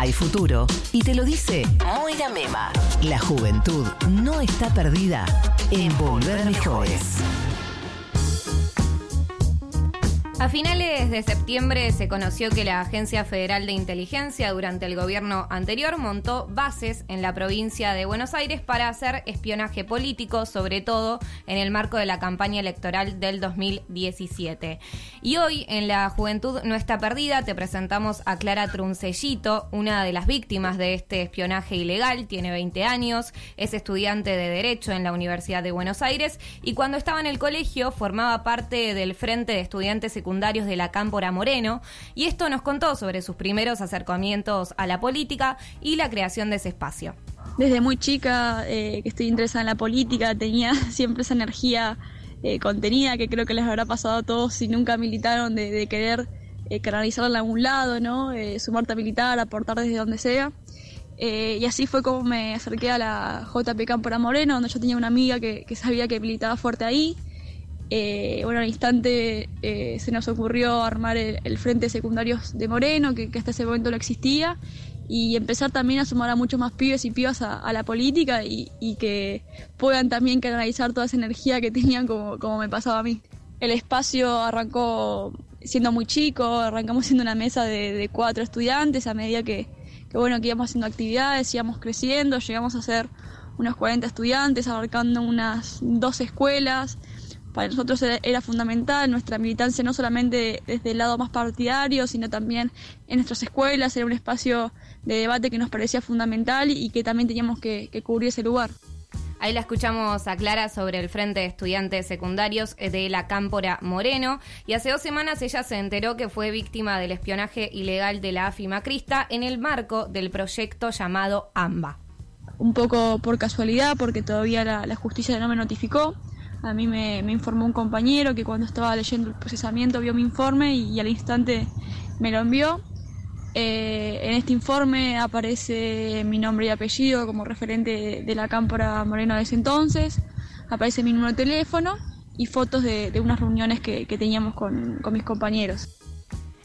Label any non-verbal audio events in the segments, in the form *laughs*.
Hay futuro y te lo dice Moira Mema. La juventud no está perdida en volver mejores. A finales de septiembre se conoció que la Agencia Federal de Inteligencia durante el gobierno anterior montó bases en la provincia de Buenos Aires para hacer espionaje político, sobre todo en el marco de la campaña electoral del 2017. Y hoy en La Juventud No está perdida te presentamos a Clara Truncellito, una de las víctimas de este espionaje ilegal, tiene 20 años, es estudiante de Derecho en la Universidad de Buenos Aires y cuando estaba en el colegio formaba parte del Frente de Estudiantes Secundarios secundarios de la Cámpora Moreno, y esto nos contó sobre sus primeros acercamientos a la política y la creación de ese espacio. Desde muy chica eh, que estoy interesada en la política, tenía *laughs* siempre esa energía eh, contenida que creo que les habrá pasado a todos si nunca militaron de, querer eh, canalizarla a algún lado, ¿no? sumarte militar, aportar desde donde sea. y así fue como me acerqué a la JP Cámpora Moreno, donde yo tenía una amiga que, que sabía que militaba fuerte ahí. Eh, bueno, al instante eh, se nos ocurrió armar el, Frente de Secundarios de Moreno, que, hasta ese momento no existía, y empezar también a sumar a muchos más pibes y pibas a, la política y, que puedan también canalizar toda esa energía que tenían como, como me pasaba a mí. El espacio arrancó siendo muy chico, arrancamos siendo una mesa de, cuatro estudiantes a medida que, que, bueno, que íbamos haciendo actividades, íbamos creciendo, llegamos a ser unos 40 estudiantes, abarcando unas dos escuelas, para nosotros era fundamental nuestra militancia no solamente desde el lado más partidario, sino también en nuestras escuelas, era un espacio de debate que nos parecía fundamental y que también teníamos que, cubrir ese lugar. Ahí la escuchamos a Clara sobre el Frente de Estudiantes Secundarios de la Cámpora Moreno. Y hace dos semanas ella se enteró que fue víctima del espionaje ilegal de la AFI Macrista en el marco del proyecto llamado AMBA. Un poco por casualidad, porque todavía la justicia no me notificó. A mí me, informó un compañero que cuando estaba leyendo el procesamiento vio mi informe y, al instante me lo envió. Eh, en este informe aparece mi nombre y apellido como referente de la Cámpora Moreno de ese entonces, aparece mi número de teléfono y fotos de, unas reuniones que, teníamos con mis compañeros.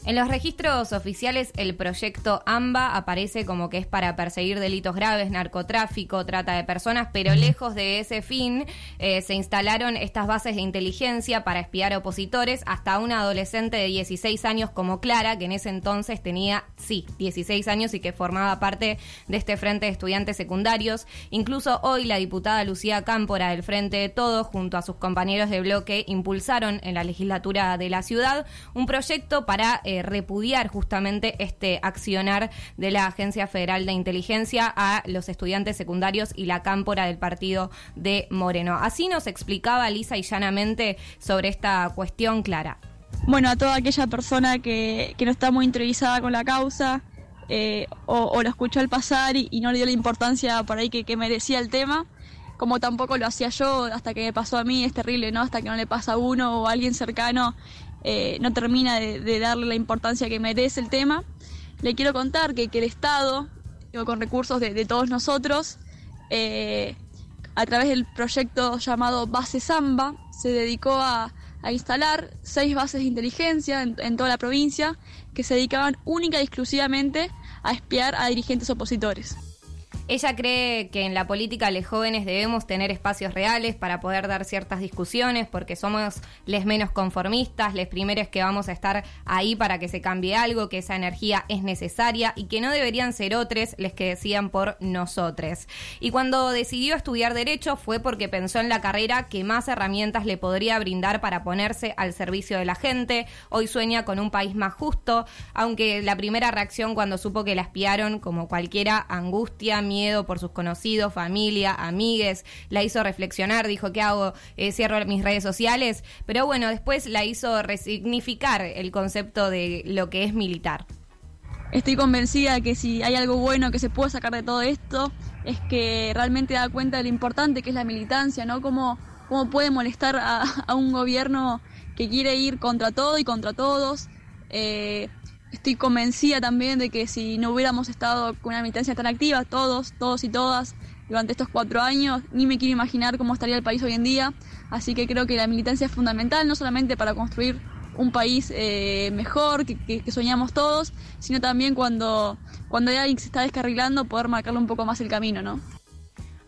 En los registros oficiales el proyecto AMBA aparece como que es para perseguir delitos graves, narcotráfico, trata de personas, pero lejos de ese fin eh, se instalaron estas bases de inteligencia para espiar opositores hasta una adolescente de 16 años como Clara, que en ese entonces tenía, sí, 16 años y que formaba parte de este Frente de Estudiantes Secundarios. Incluso hoy la diputada Lucía Cámpora del Frente de Todos, junto a sus compañeros de bloque, impulsaron en la legislatura de la ciudad un proyecto para... Eh, repudiar justamente este accionar de la Agencia Federal de Inteligencia a los estudiantes secundarios y la cámpora del partido de Moreno. Así nos explicaba lisa y llanamente sobre esta cuestión clara. Bueno, a toda aquella persona que, no está muy interiorizada con la causa, eh, o, lo escuchó al pasar y, no le dio la importancia por ahí que, que, merecía el tema, como tampoco lo hacía yo hasta que me pasó a mí, es terrible, ¿no? Hasta que no le pasa a uno o a alguien cercano eh, no termina de, darle la importancia que merece el tema. Le quiero contar que, el Estado, con recursos de, todos nosotros, eh, a través del proyecto llamado Base Samba, se dedicó a, instalar seis bases de inteligencia en, en, toda la provincia que se dedicaban única y exclusivamente a espiar a dirigentes opositores. Ella cree que en la política los jóvenes debemos tener espacios reales para poder dar ciertas discusiones porque somos les menos conformistas, les primeros que vamos a estar ahí para que se cambie algo, que esa energía es necesaria y que no deberían ser otros les que decían por nosotros. Y cuando decidió estudiar derecho fue porque pensó en la carrera que más herramientas le podría brindar para ponerse al servicio de la gente. Hoy sueña con un país más justo, aunque la primera reacción cuando supo que la espiaron, como cualquiera, angustia, por sus conocidos, familia, amigues, la hizo reflexionar, dijo, ¿qué hago? Eh, cierro mis redes sociales, pero bueno, después la hizo resignificar el concepto de lo que es militar. Estoy convencida que si hay algo bueno que se puede sacar de todo esto, es que realmente da cuenta de lo importante que es la militancia, ¿no? Cómo, cómo puede molestar a, un gobierno que quiere ir contra todo y contra todos. Eh, estoy convencida también de que si no hubiéramos estado con una militancia tan activa, todos, todos y todas, durante estos cuatro años, ni me quiero imaginar cómo estaría el país hoy en día. Así que creo que la militancia es fundamental, no solamente para construir un país eh, mejor, que, que, que, soñamos todos, sino también cuando, cuando hay alguien que se está descarrilando, poder marcarle un poco más el camino, ¿no?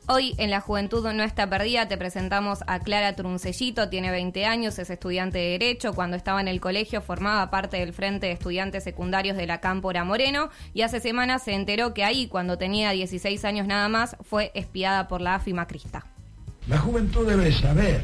Hoy en La Juventud No Está Perdida te presentamos a Clara Truncellito, tiene 20 años, es estudiante de Derecho. Cuando estaba en el colegio formaba parte del Frente de Estudiantes Secundarios de la Cámpora Moreno y hace semanas se enteró que ahí, cuando tenía 16 años nada más, fue espiada por la AFI Macrista. La juventud debe saber